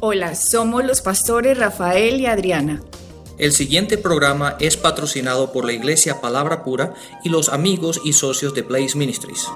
Hola, somos los pastores Rafael y Adriana. El siguiente programa es patrocinado por la Iglesia Palabra Pura y los amigos y socios de Blaze Ministries.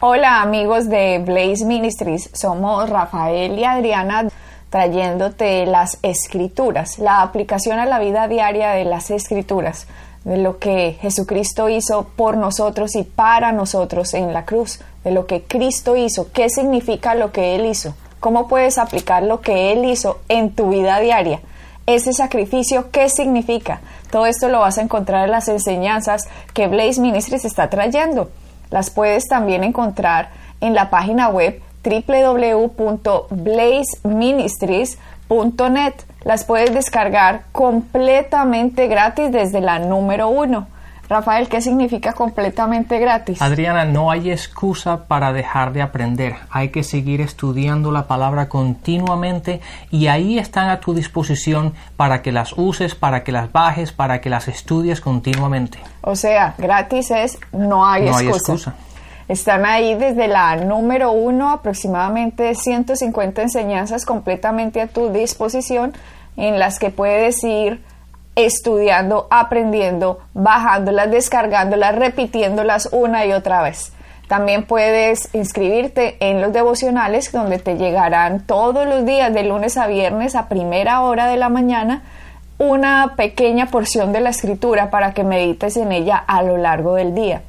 Hola amigos de Blaze Ministries, somos Rafael y Adriana trayéndote las escrituras, la aplicación a la vida diaria de las escrituras, de lo que Jesucristo hizo por nosotros y para nosotros en la cruz, de lo que Cristo hizo, qué significa lo que Él hizo cómo puedes aplicar lo que Él hizo en tu vida diaria. Ese sacrificio, ¿qué significa? Todo esto lo vas a encontrar en las enseñanzas que Blaze Ministries está trayendo. Las puedes también encontrar en la página web www.blazeministries.net. Las puedes descargar completamente gratis desde la número uno. Rafael, ¿qué significa completamente gratis? Adriana, no hay excusa para dejar de aprender. Hay que seguir estudiando la palabra continuamente y ahí están a tu disposición para que las uses, para que las bajes, para que las estudies continuamente. O sea, gratis es no hay excusa. Hay excusa. Están ahí desde la número uno, aproximadamente 150 enseñanzas completamente a tu disposición en las que puedes ir estudiando, aprendiendo, bajándolas, descargándolas, repitiéndolas una y otra vez. También puedes inscribirte en los devocionales donde te llegarán todos los días de lunes a viernes a primera hora de la mañana una pequeña porción de la escritura para que medites en ella a lo largo del día.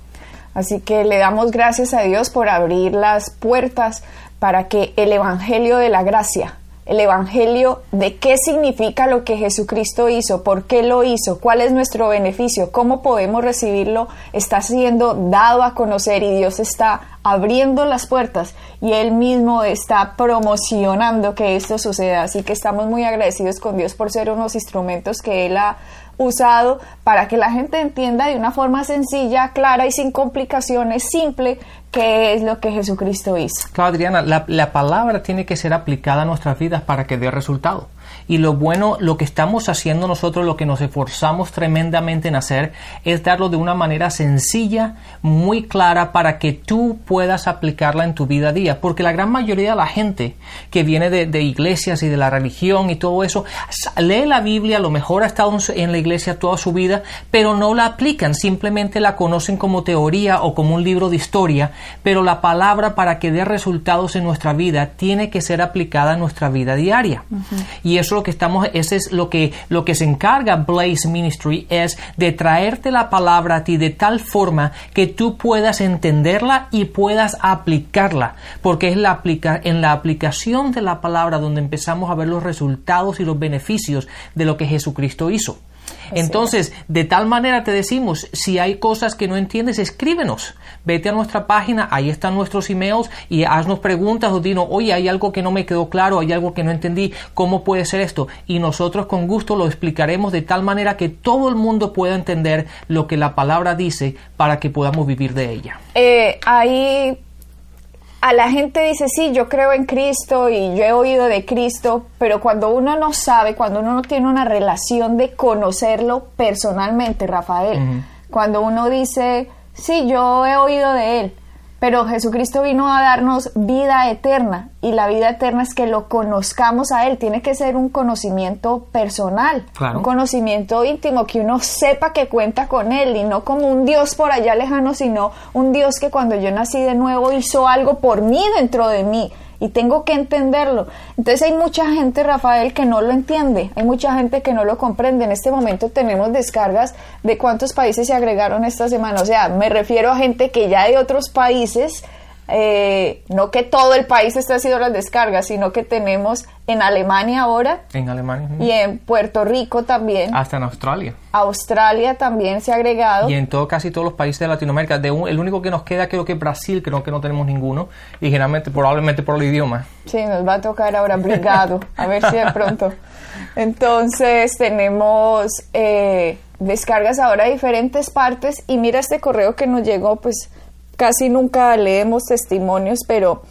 Así que le damos gracias a Dios por abrir las puertas para que el Evangelio de la Gracia el Evangelio de qué significa lo que Jesucristo hizo, por qué lo hizo, cuál es nuestro beneficio, cómo podemos recibirlo, está siendo dado a conocer y Dios está abriendo las puertas y Él mismo está promocionando que esto suceda. Así que estamos muy agradecidos con Dios por ser unos instrumentos que Él ha usado para que la gente entienda de una forma sencilla, clara y sin complicaciones, simple, qué es lo que Jesucristo hizo. Claro, Adriana, la, la palabra tiene que ser aplicada a nuestras vidas para que dé resultado. Y lo bueno, lo que estamos haciendo nosotros, lo que nos esforzamos tremendamente en hacer, es darlo de una manera sencilla, muy clara, para que tú puedas aplicarla en tu vida a día. Porque la gran mayoría de la gente que viene de, iglesias y de la religión y todo eso, lee la Biblia, a lo mejor ha estado en la iglesia toda su vida, pero no la aplican, simplemente la conocen como teoría o como un libro de historia, pero la palabra para que dé resultados en nuestra vida tiene que ser aplicada en nuestra vida diaria. Y eso lo que estamos, ese es lo que, lo que se encarga Blaze Ministry, es de traerte la palabra a ti de tal forma que tú puedas entenderla y puedas aplicarla, porque es la aplica, en la aplicación de la palabra donde empezamos a ver los resultados y los beneficios de lo que Jesucristo hizo. Entonces, de tal manera te decimos, si hay cosas que no entiendes, escríbenos. Vete a nuestra página, ahí están nuestros emails y haznos preguntas o dinos, oye, hay algo que no me quedó claro, hay algo que no entendí, ¿cómo puede ser esto? Y nosotros con gusto lo explicaremos de tal manera que todo el mundo pueda entender lo que la palabra dice para que podamos vivir de ella. Eh, ahí a la gente dice, sí, yo creo en Cristo y yo he oído de Cristo, pero cuando uno no sabe, cuando uno no tiene una relación de conocerlo personalmente, Rafael, cuando uno dice, sí, yo he oído de Él, pero Jesucristo vino a darnos vida eterna y la vida eterna es que lo conozcamos a Él. Tiene que ser un conocimiento personal, un conocimiento íntimo, que uno sepa que cuenta con Él y no como un Dios por allá lejano, sino un Dios que cuando yo nací de nuevo hizo algo por mí dentro de mí y tengo que entenderlo. Entonces hay mucha gente, Rafael, que no lo entiende, hay mucha gente que no lo comprende. En este momento tenemos descargas de cuántos países se agregaron esta semana. O sea, me refiero a gente que ya de otros países eh, no que todo el país esté haciendo las descargas, sino que tenemos en Alemania ahora. En Alemania. Y en Puerto Rico también. Hasta en Australia. Australia también se ha agregado. Y en todo, casi todos los países de Latinoamérica. De el único que nos queda creo que es Brasil, creo que no tenemos ninguno. Y generalmente, probablemente por el idioma. Sí, nos va a tocar ahora brigado. a ver si de pronto. Entonces tenemos eh, descargas ahora de diferentes partes. Y mira este correo que nos llegó, pues casi nunca leemos testimonios, pero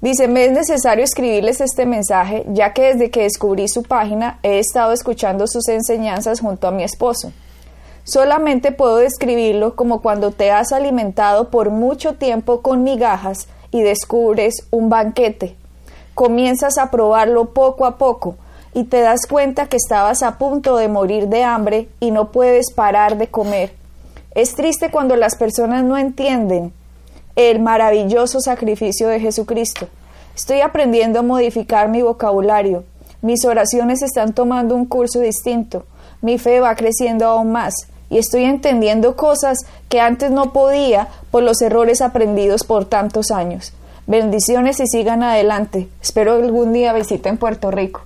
dice, me es necesario escribirles este mensaje, ya que desde que descubrí su página he estado escuchando sus enseñanzas junto a mi esposo. Solamente puedo describirlo como cuando te has alimentado por mucho tiempo con migajas y descubres un banquete. comienzas a probarlo poco a poco y te das cuenta que estabas a punto de morir de hambre y no puedes parar de comer. Es triste cuando las personas no entienden el maravilloso sacrificio de Jesucristo. Estoy aprendiendo a modificar mi vocabulario. Mis oraciones están tomando un curso distinto. Mi fe va creciendo aún más y estoy entendiendo cosas que antes no podía por los errores aprendidos por tantos años. Bendiciones y sigan adelante. Espero algún día visiten Puerto Rico.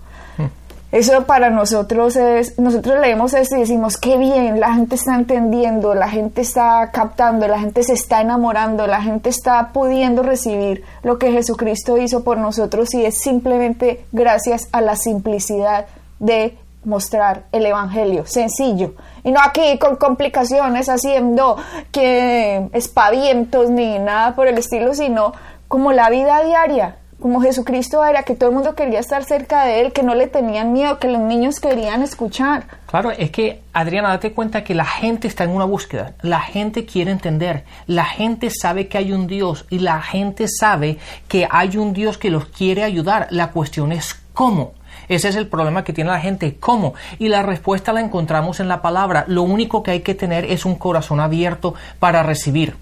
Eso para nosotros es, nosotros leemos esto y decimos, qué bien, la gente está entendiendo, la gente está captando, la gente se está enamorando, la gente está pudiendo recibir lo que Jesucristo hizo por nosotros y es simplemente gracias a la simplicidad de mostrar el Evangelio, sencillo. Y no aquí con complicaciones haciendo que espavientos ni nada por el estilo, sino como la vida diaria, como Jesucristo era, que todo el mundo quería estar cerca de él, que no le tenían miedo, que los niños querían escuchar. Claro, es que, Adriana, date cuenta que la gente está en una búsqueda, la gente quiere entender, la gente sabe que hay un Dios y la gente sabe que hay un Dios que los quiere ayudar. La cuestión es cómo. Ese es el problema que tiene la gente. ¿Cómo? Y la respuesta la encontramos en la palabra. Lo único que hay que tener es un corazón abierto para recibir.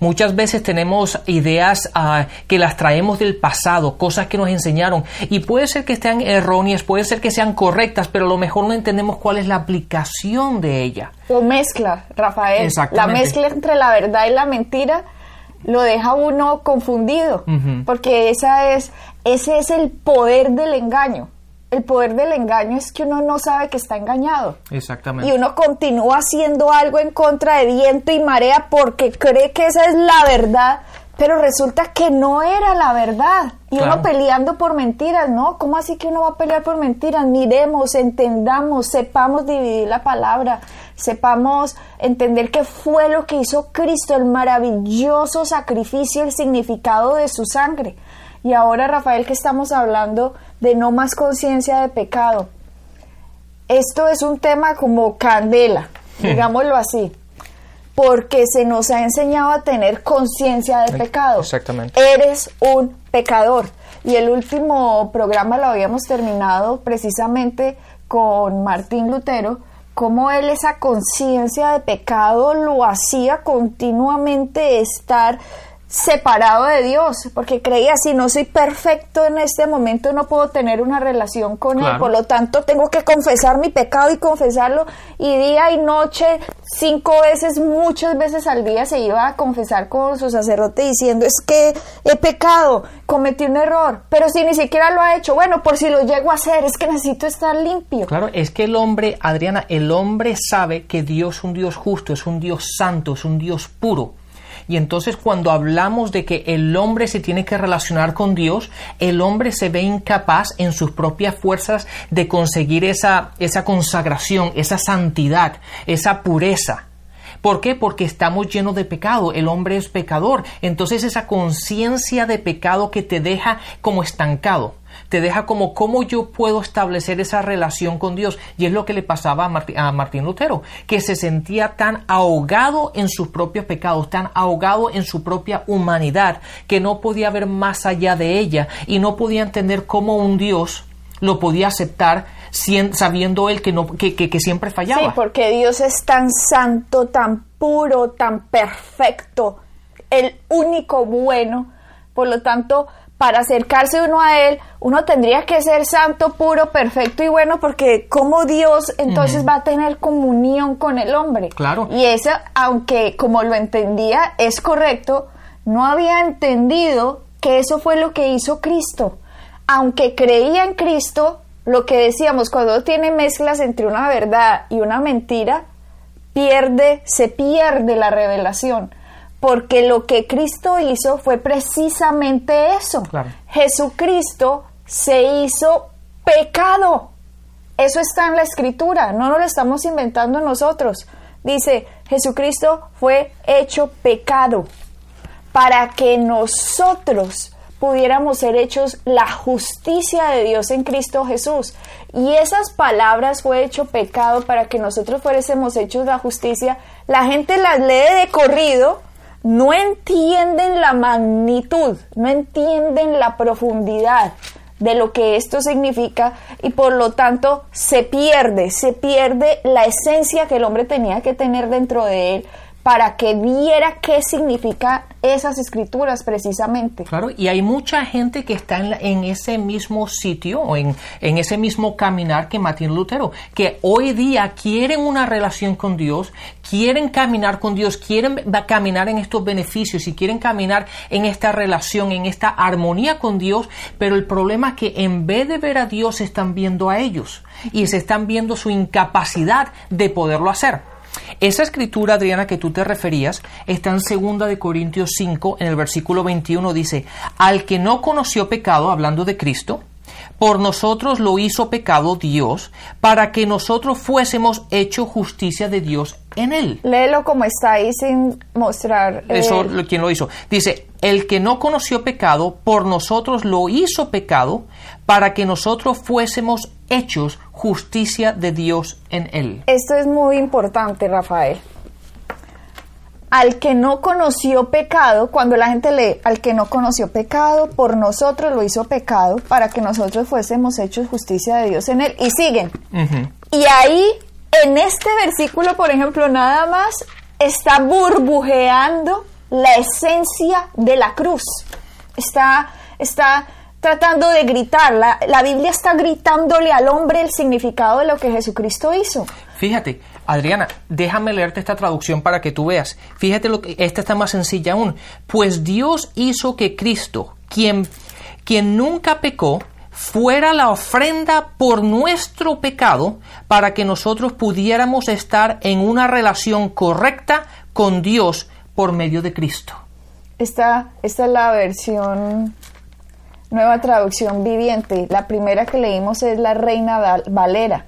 Muchas veces tenemos ideas ah, que las traemos del pasado, cosas que nos enseñaron, y puede ser que estén erróneas, puede ser que sean correctas, pero a lo mejor no entendemos cuál es la aplicación de ella. Lo mezcla, Rafael. La mezcla entre la verdad y la mentira lo deja uno confundido, porque esa es, ese es el poder del engaño el poder del engaño es que uno no sabe que está engañado. Exactamente. Y uno continúa haciendo algo en contra de viento y marea porque cree que esa es la verdad, pero resulta que no era la verdad. Y uno peleando por mentiras, ¿no? ¿Cómo así que uno va a pelear por mentiras? Miremos, entendamos, sepamos dividir la palabra, sepamos entender qué fue lo que hizo Cristo, el maravilloso sacrificio, el significado de su sangre. Y ahora, Rafael, que estamos hablando de no más conciencia de pecado. Esto es un tema como candela, digámoslo así, porque se nos ha enseñado a tener conciencia de pecado. Exactamente. Eres un pecador. Y el último programa lo habíamos terminado precisamente con Martín Lutero, cómo él esa conciencia de pecado lo hacía continuamente estar separado de Dios, porque creía, si no soy perfecto en este momento, no puedo tener una relación con Él, por lo tanto tengo que confesar mi pecado y confesarlo, y día y noche, cinco veces, muchas veces al día se iba a confesar con su sacerdote diciendo, es que he pecado, cometí un error, pero si ni siquiera lo ha hecho, bueno, por si lo llego a hacer, es que necesito estar limpio. Claro, es que el hombre, Adriana, el hombre sabe que Dios es un Dios justo, es un Dios santo, es un Dios puro y entonces cuando hablamos de que el hombre se tiene que relacionar con Dios, el hombre se ve incapaz en sus propias fuerzas de conseguir esa, esa consagración, esa santidad, esa pureza. ¿Por qué? Porque estamos llenos de pecado, el hombre es pecador. Entonces esa conciencia de pecado que te deja como estancado te deja como cómo yo puedo establecer esa relación con Dios. Y es lo que le pasaba a, Martín, Lutero, que se sentía tan ahogado en sus propios pecados, tan ahogado en su propia humanidad, que no podía ver más allá de ella y no podía entender cómo un Dios lo podía aceptar sabiendo él que, no, que, que, siempre fallaba. Sí, porque Dios es tan santo, tan puro, tan perfecto, el único bueno. Por lo tanto, para acercarse uno a Él, uno tendría que ser santo, puro, perfecto y bueno, porque como Dios entonces va a tener comunión con el hombre. Claro. Y eso, aunque como lo entendía, es correcto, no había entendido que eso fue lo que hizo Cristo. Aunque creía en Cristo, lo que decíamos, cuando tiene mezclas entre una verdad y una mentira, pierde, se pierde la revelación porque lo que Cristo hizo fue precisamente eso. Jesucristo se hizo pecado. Eso está en la escritura, no nos lo estamos inventando nosotros. Dice, Jesucristo fue hecho pecado para que nosotros pudiéramos ser hechos la justicia de Dios en Cristo Jesús. Y esas palabras fue hecho pecado para que nosotros fuésemos hechos la justicia. La gente las lee de corrido no entienden la magnitud, no entienden la profundidad de lo que esto significa y por lo tanto se pierde, se pierde la esencia que el hombre tenía que tener dentro de él para que viera qué significa esas escrituras precisamente. Claro, y hay mucha gente que está en, ese mismo sitio o en, en, ese mismo caminar que Martín Lutero, que hoy día quieren una relación con Dios, quieren caminar con Dios, quieren caminar en estos beneficios y quieren caminar en esta relación, en esta armonía con Dios, pero el problema es que en vez de ver a Dios están viendo a ellos y se están viendo su incapacidad de poderlo hacer. Esa escritura, Adriana, que tú te referías, está en 2 de Corintios 5, en el versículo 21, dice, al que no conoció pecado, hablando de Cristo, por nosotros lo hizo pecado Dios, para que nosotros fuésemos hecho justicia de Dios en él. Léelo como está ahí sin mostrar. Eso, ¿quién lo hizo? Dice, el que no conoció pecado, por nosotros lo hizo pecado, para que nosotros fuésemos hechos justicia de Dios en él. Esto es muy importante, Rafael. Al que no conoció pecado, cuando la gente lee, al que no conoció pecado, por nosotros lo hizo pecado, para que nosotros fuésemos hechos justicia de Dios en él. Y siguen. Y ahí, en este versículo, por ejemplo, nada más está burbujeando la esencia de la cruz. Está, está tratando de gritar. La, la, Biblia está gritándole al hombre el significado de lo que Jesucristo hizo. Fíjate, Adriana, déjame leerte esta traducción para que tú veas. Fíjate lo que esta está más sencilla aún. Pues Dios hizo que Cristo, quien, quien nunca pecó, fuera la ofrenda por nuestro pecado para que nosotros pudiéramos estar en una relación correcta con Dios por medio de Cristo. Esta, esta es la versión nueva traducción viviente. La primera que leímos es la Reina Valera.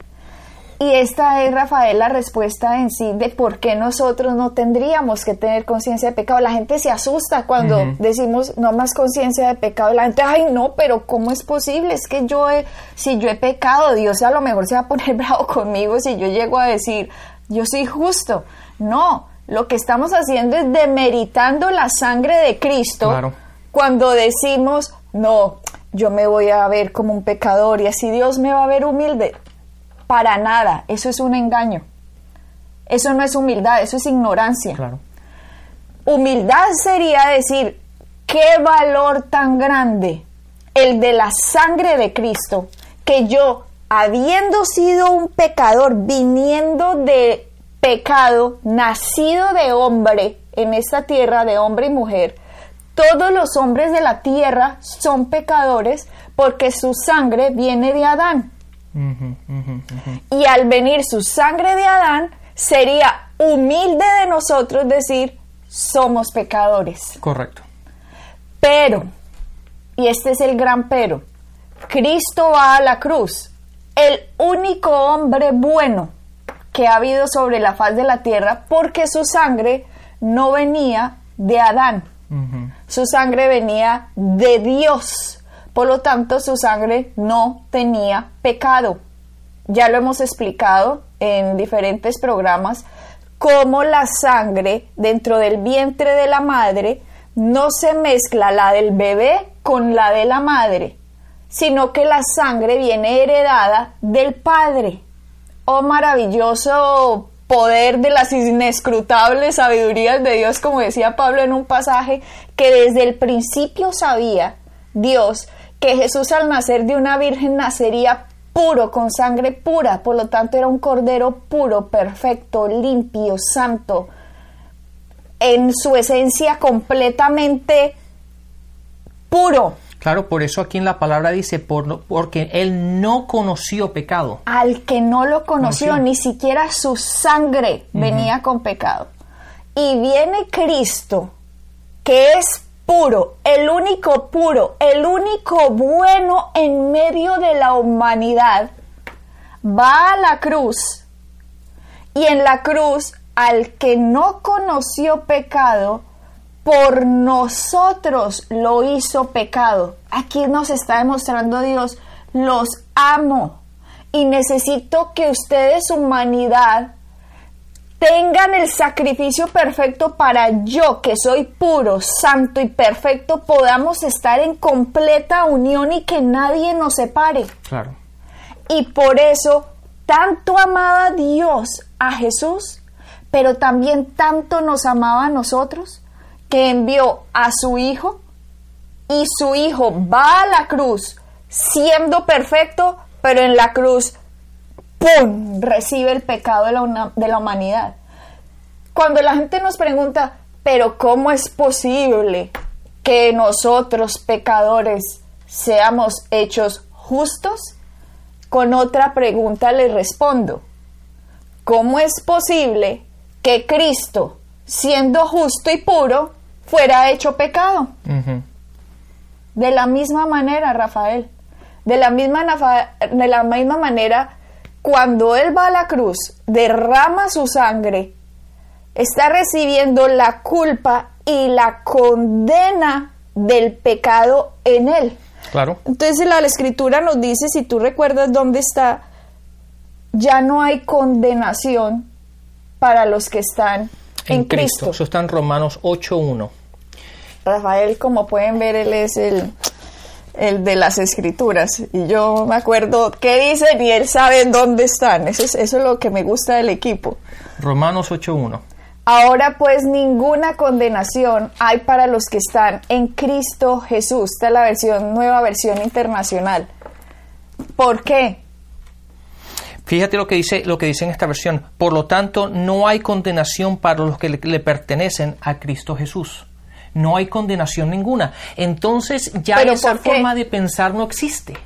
Y esta es, Rafael, la respuesta en sí de por qué nosotros no tendríamos que tener conciencia de pecado. La gente se asusta cuando decimos no más conciencia de pecado. La gente, ay, no, pero ¿cómo es posible? Es que yo, he, si yo he pecado, Dios a lo mejor se va a poner bravo conmigo si yo llego a decir, yo soy justo. No, lo que estamos haciendo es demeritando la sangre de Cristo cuando decimos, no, yo me voy a ver como un pecador y así Dios me va a ver humilde. Para nada, eso es un engaño. Eso no es humildad, eso es ignorancia. Humildad sería decir, qué valor tan grande el de la sangre de Cristo, que yo, habiendo sido un pecador, viniendo de pecado, nacido de hombre en esta tierra, de hombre y mujer, todos los hombres de la tierra son pecadores porque su sangre viene de Adán. Y al venir su sangre de Adán, sería humilde de nosotros decir, somos pecadores. Correcto. Pero, y este es el gran pero, Cristo va a la cruz, el único hombre bueno que ha habido sobre la faz de la tierra, porque su sangre no venía de Adán su sangre venía de Dios. Por lo tanto, su sangre no tenía pecado. Ya lo hemos explicado en diferentes programas, cómo la sangre dentro del vientre de la madre no se mezcla la del bebé con la de la madre, sino que la sangre viene heredada del padre. Oh maravilloso poder de las inescrutables sabidurías de Dios, como decía Pablo en un pasaje, que desde el principio sabía Dios que Jesús al nacer de una virgen nacería puro, con sangre pura, por lo tanto era un cordero puro, perfecto, limpio, santo, en su esencia completamente puro. Claro, por eso aquí en la palabra dice, por, porque él no conoció pecado. Al que no lo conoció, ni siquiera su sangre venía con pecado. Y viene Cristo, que es puro, el único puro, el único bueno en medio de la humanidad, va a la cruz y en la cruz al que no conoció pecado, por nosotros lo hizo pecado. Aquí nos está demostrando Dios, los amo y necesito que ustedes, humanidad, tengan el sacrificio perfecto para yo, que soy puro, santo y perfecto, podamos estar en completa unión y que nadie nos separe. Claro. Y por eso tanto amaba Dios a Jesús, pero también tanto nos amaba a nosotros, que envió a su Hijo y su Hijo va a la cruz siendo perfecto, pero en la cruz ¡pum! recibe el pecado de la, de la humanidad. Cuando la gente nos pregunta, pero ¿cómo es posible que nosotros pecadores seamos hechos justos? Con otra pregunta le respondo, ¿cómo es posible que Cristo, siendo justo y puro, fuera hecho pecado? De la misma manera, Rafael, de la misma, de la misma manera, cuando Él va a la cruz, derrama su sangre, está recibiendo la culpa y la condena del pecado en Él. Claro. Entonces la, escritura nos dice, si tú recuerdas dónde está, ya no hay condenación para los que están en, Cristo. Eso está en Romanos 8.1. Rafael, como pueden ver, él es el, el de las escrituras. Y yo me acuerdo qué dicen y él sabe dónde están. Eso es, eso es lo que me gusta del equipo. Romanos 8.1. Ahora pues ninguna condenación hay para los que están en Cristo Jesús. Esta es la versión, nueva versión internacional. ¿Por qué? Fíjate lo que dice, lo que dice en esta versión. Por lo tanto, no hay condenación para los que le, pertenecen a Cristo Jesús. No hay condenación ninguna. Entonces ya esa forma de pensar no existe.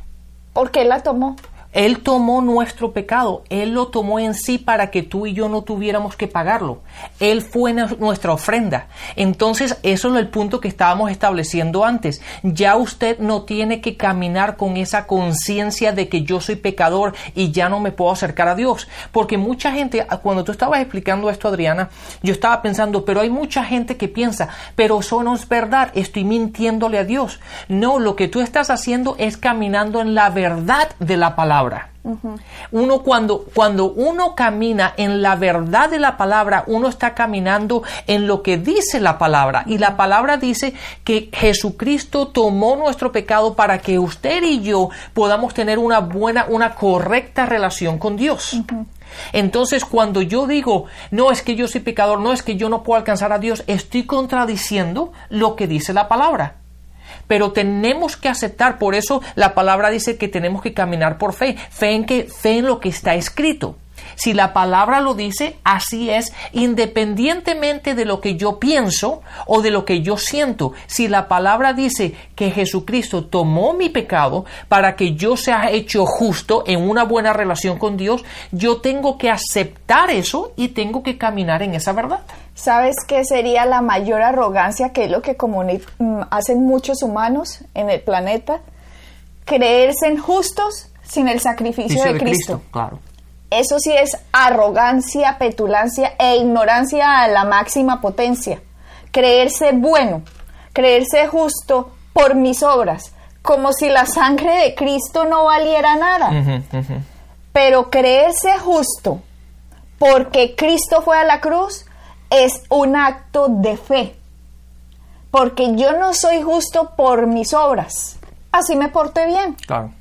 ¿Por qué la tomó? Él tomó nuestro pecado, Él lo tomó en sí para que tú y yo no tuviéramos que pagarlo. Él fue nuestra ofrenda. Entonces, eso es el punto que estábamos estableciendo antes. Ya usted no tiene que caminar con esa conciencia de que yo soy pecador y ya no me puedo acercar a Dios. Porque mucha gente, cuando tú estabas explicando esto, Adriana, yo estaba pensando, pero hay mucha gente que piensa, pero eso no es verdad, estoy mintiéndole a Dios. No, lo que tú estás haciendo es caminando en la verdad de la palabra uno cuando, cuando uno camina en la verdad de la palabra, uno está caminando en lo que dice la palabra. Y la palabra dice que Jesucristo tomó nuestro pecado para que usted y yo podamos tener una buena, una correcta relación con Dios. Entonces, cuando yo digo, no es que yo soy pecador, no es que yo no puedo alcanzar a Dios, estoy contradiciendo lo que dice la palabra pero tenemos que aceptar, por eso la palabra dice que tenemos que caminar por fe, fe en que fe en lo que está escrito. Si la palabra lo dice, así es, independientemente de lo que yo pienso o de lo que yo siento. Si la palabra dice que Jesucristo tomó mi pecado para que yo sea hecho justo en una buena relación con Dios, yo tengo que aceptar eso y tengo que caminar en esa verdad. ¿Sabes qué sería la mayor arrogancia que es lo que mm, hacen muchos humanos en el planeta? Creerse en justos sin el sacrificio de, Cristo. Claro. Eso sí es arrogancia, petulancia e ignorancia a la máxima potencia. Creerse bueno, creerse justo por mis obras, como si la sangre de Cristo no valiera nada. Pero creerse justo porque Cristo fue a la cruz es un acto de fe. Porque yo no soy justo por mis obras. Así me porté bien. Claro.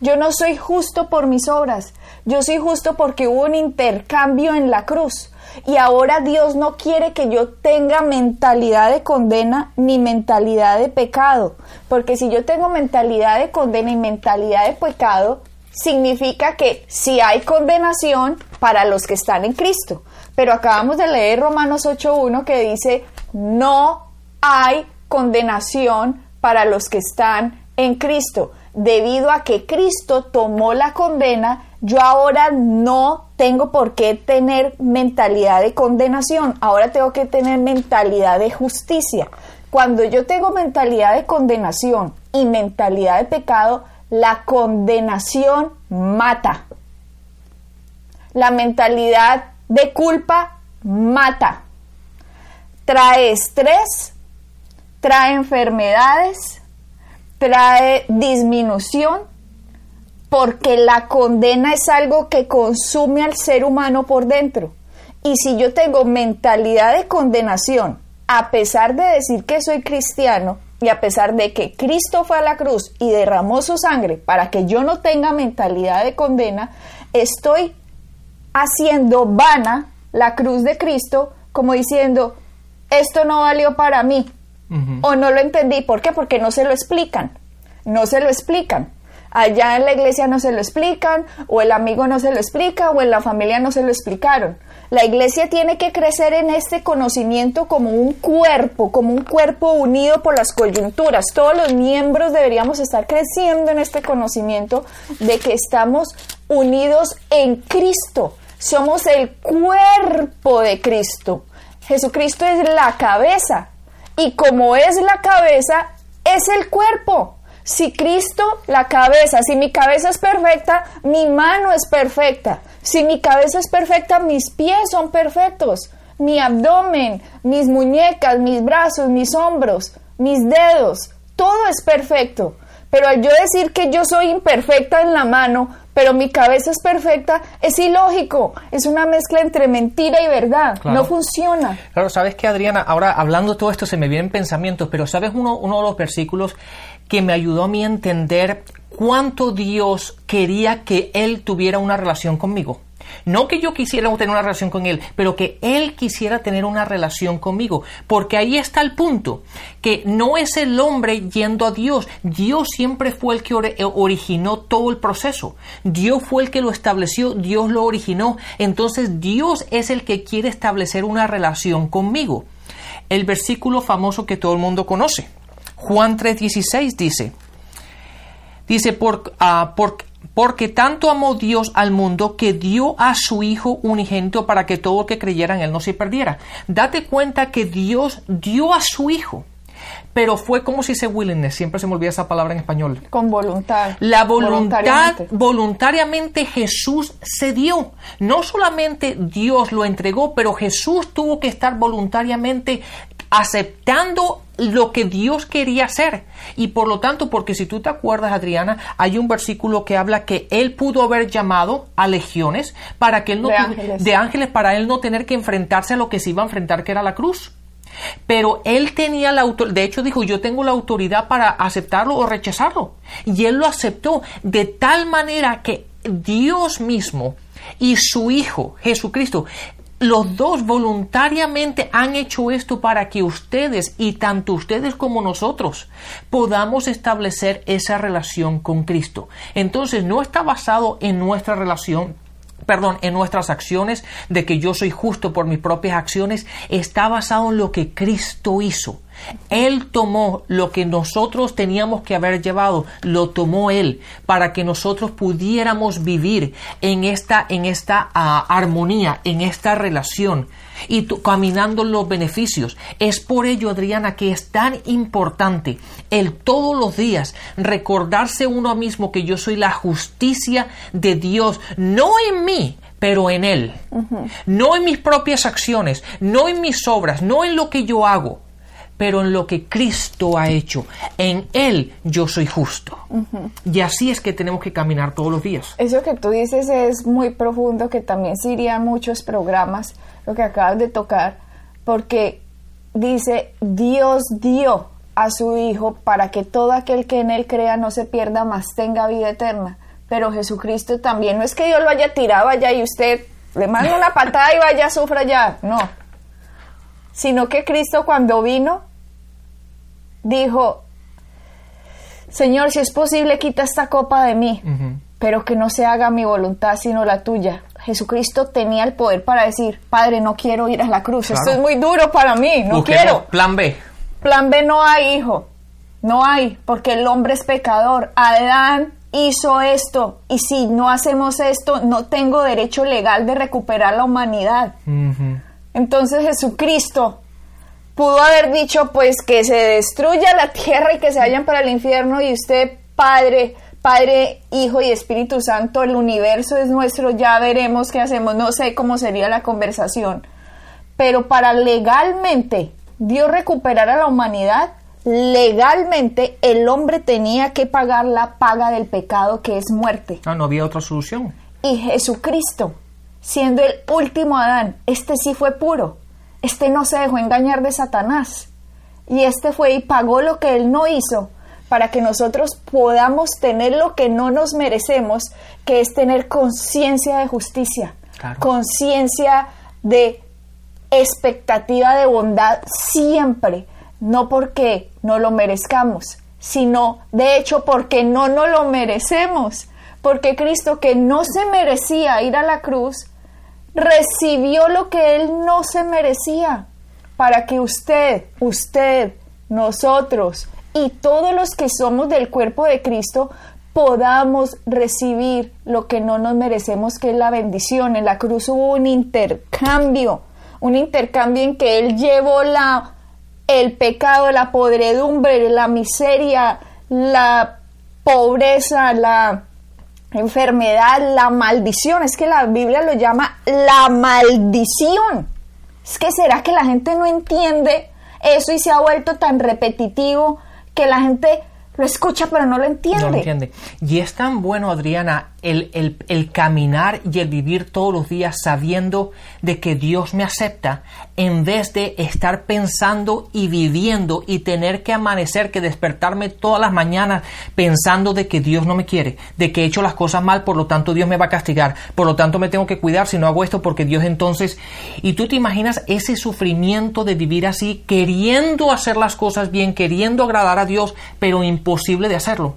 Yo no soy justo por mis obras. Yo soy justo porque hubo un intercambio en la cruz. Y ahora Dios no quiere que yo tenga mentalidad de condena ni mentalidad de pecado. Porque si yo tengo mentalidad de condena y mentalidad de pecado, significa que si hay condenación para los que están en Cristo. Pero acabamos de leer Romanos 8.1 que dice, no hay condenación para los que están en Cristo. Debido a que Cristo tomó la condena, yo ahora no tengo por qué tener mentalidad de condenación, ahora tengo que tener mentalidad de justicia. Cuando yo tengo mentalidad de condenación y mentalidad de pecado, la condenación mata. La mentalidad de culpa mata. Trae estrés, trae enfermedades, trae disminución, porque la condena es algo que consume al ser humano por dentro. Y si yo tengo mentalidad de condenación, a pesar de decir que soy cristiano, y a pesar de que Cristo fue a la cruz y derramó su sangre para que yo no tenga mentalidad de condena, estoy haciendo vana la cruz de Cristo como diciendo, esto no valió para mí o no lo entendí. ¿Por qué? Porque no se lo explican. No se lo explican. Allá en la iglesia no se lo explican, o el amigo no se lo explica, o en la familia no se lo explicaron. La iglesia tiene que crecer en este conocimiento como un cuerpo, como un cuerpo unido por las coyunturas. Todos los miembros deberíamos estar creciendo en este conocimiento de que estamos unidos en Cristo. Somos el cuerpo de Cristo. Jesucristo es la cabeza. Y como es la cabeza, es el cuerpo. Si Cristo, la cabeza, si mi cabeza es perfecta, mi mano es perfecta. Si mi cabeza es perfecta, mis pies son perfectos. Mi abdomen, mis muñecas, mis brazos, mis hombros, mis dedos, todo es perfecto. Pero al yo decir que yo soy imperfecta en la mano, pero mi cabeza es perfecta, es ilógico. Es una mezcla entre mentira y verdad. No funciona. Claro, sabes que Adriana, ahora hablando todo esto se me vienen pensamientos, pero sabes uno, uno de los versículos que me ayudó a mí a entender cuánto Dios quería que Él tuviera una relación conmigo. No que yo quisiera tener una relación con Él, pero que Él quisiera tener una relación conmigo. Porque ahí está el punto, que no es el hombre yendo a Dios. Dios siempre fue el que eh, originó todo el proceso. Dios fue el que lo estableció, Dios lo originó. Entonces Dios es el que quiere establecer una relación conmigo. El versículo famoso que todo el mundo conoce. Juan 3:16 dice, dice, por, uh, por, porque tanto amó Dios al mundo que dio a su Hijo unigénito para que todo el que creyera en Él no se perdiera. Date cuenta que Dios dio a su Hijo. Pero fue como si se willingness, siempre se me olvida esa palabra en español. Con voluntad. La voluntad, voluntariamente. voluntariamente Jesús se dio. No solamente Dios lo entregó, pero Jesús tuvo que estar voluntariamente aceptando lo que Dios quería hacer. Y por lo tanto, porque si tú te acuerdas, Adriana, hay un versículo que habla que él pudo haber llamado a legiones para que él no de ángeles. de ángeles para él no tener que enfrentarse a lo que se iba a enfrentar, que era la cruz. Pero él tenía la autoridad, de hecho dijo, yo tengo la autoridad para aceptarlo o rechazarlo. Y él lo aceptó de tal manera que Dios mismo y su Hijo, Jesucristo, los dos voluntariamente han hecho esto para que ustedes y tanto ustedes como nosotros podamos establecer esa relación con Cristo. Entonces no está basado en nuestra relación perdón, en nuestras acciones, de que yo soy justo por mis propias acciones, está basado en lo que Cristo hizo. Él tomó lo que nosotros teníamos que haber llevado, lo tomó Él para que nosotros pudiéramos vivir en esta, en esta uh, armonía, en esta relación y caminando los beneficios. Es por ello, Adriana, que es tan importante el todos los días recordarse uno mismo que yo soy la justicia de Dios, no en mí, pero en Él. Uh -huh. No en mis propias acciones, no en mis obras, no en lo que yo hago, pero en lo que Cristo ha hecho. En Él yo soy justo. Uh -huh. Y así es que tenemos que caminar todos los días. Eso que tú dices es muy profundo, que también sería muchos programas, lo que acabas de tocar, porque dice, Dios dio a su Hijo para que todo aquel que en Él crea no se pierda, más tenga vida eterna. Pero Jesucristo también, no es que Dios lo haya tirado allá y usted le manda una patada y vaya, sufra ya, no. Sino que Cristo cuando vino dijo, Señor, si es posible, quita esta copa de mí, uh -huh. pero que no se haga mi voluntad sino la tuya. Jesucristo tenía el poder para decir, Padre, no quiero ir a la cruz, claro. esto es muy duro para mí, no Busquemos quiero. Plan B. Plan B no hay, hijo, no hay, porque el hombre es pecador. Adán hizo esto y si no hacemos esto, no tengo derecho legal de recuperar la humanidad. Uh -huh. Entonces Jesucristo pudo haber dicho pues que se destruya la tierra y que se vayan para el infierno y usted, Padre, Padre, Hijo y Espíritu Santo, el universo es nuestro, ya veremos qué hacemos, no sé cómo sería la conversación. Pero para legalmente Dios recuperar a la humanidad, legalmente el hombre tenía que pagar la paga del pecado que es muerte. Ah, no había otra solución. Y Jesucristo siendo el último Adán, este sí fue puro, este no se dejó engañar de Satanás, y este fue y pagó lo que él no hizo para que nosotros podamos tener lo que no nos merecemos, que es tener conciencia de justicia, conciencia de expectativa de bondad siempre, no porque no lo merezcamos, sino de hecho porque no nos lo merecemos, porque Cristo que no se merecía ir a la cruz, recibió lo que él no se merecía, para que usted, usted, nosotros y todos los que somos del cuerpo de Cristo podamos recibir lo que no nos merecemos, que es la bendición. En la cruz hubo un intercambio, un intercambio en que Él llevó la, el pecado, la podredumbre, la miseria, la pobreza, la enfermedad, la maldición. Es que la Biblia lo llama la maldición. Es que será que la gente no entiende eso y se ha vuelto tan repetitivo que la gente lo escucha pero no lo entiende. No lo entiende. Y es tan bueno, Adriana, el, el, caminar y el vivir todos los días sabiendo de que Dios me acepta, en vez de estar pensando y viviendo y tener que amanecer, que despertarme todas las mañanas pensando de que Dios no me quiere, de que he hecho las cosas mal, por lo tanto Dios me va a castigar, por lo tanto me tengo que cuidar si no hago esto porque Dios entonces... Y tú te imaginas ese sufrimiento de vivir así, queriendo hacer las cosas bien, queriendo agradar a Dios, pero imposible de hacerlo.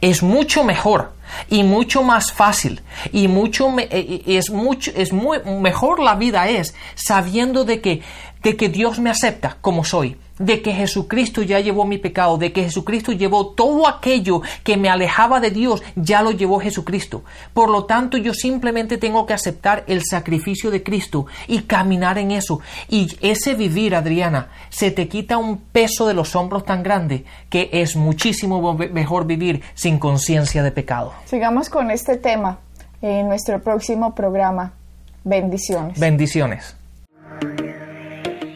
Es mucho mejor y mucho más fácil y mucho eh, eh, es mucho es muy mejor la vida es sabiendo de que de que Dios me acepta como soy de que Jesucristo ya llevó mi pecado, de que Jesucristo llevó todo aquello que me alejaba de Dios, ya lo llevó Jesucristo. Por lo tanto, yo simplemente tengo que aceptar el sacrificio de Cristo y caminar en eso. Y ese vivir, Adriana, se te quita un peso de los hombros tan grande que es muchísimo mejor vivir sin conciencia de pecado. Sigamos con este tema en nuestro próximo programa. Bendiciones. Bendiciones.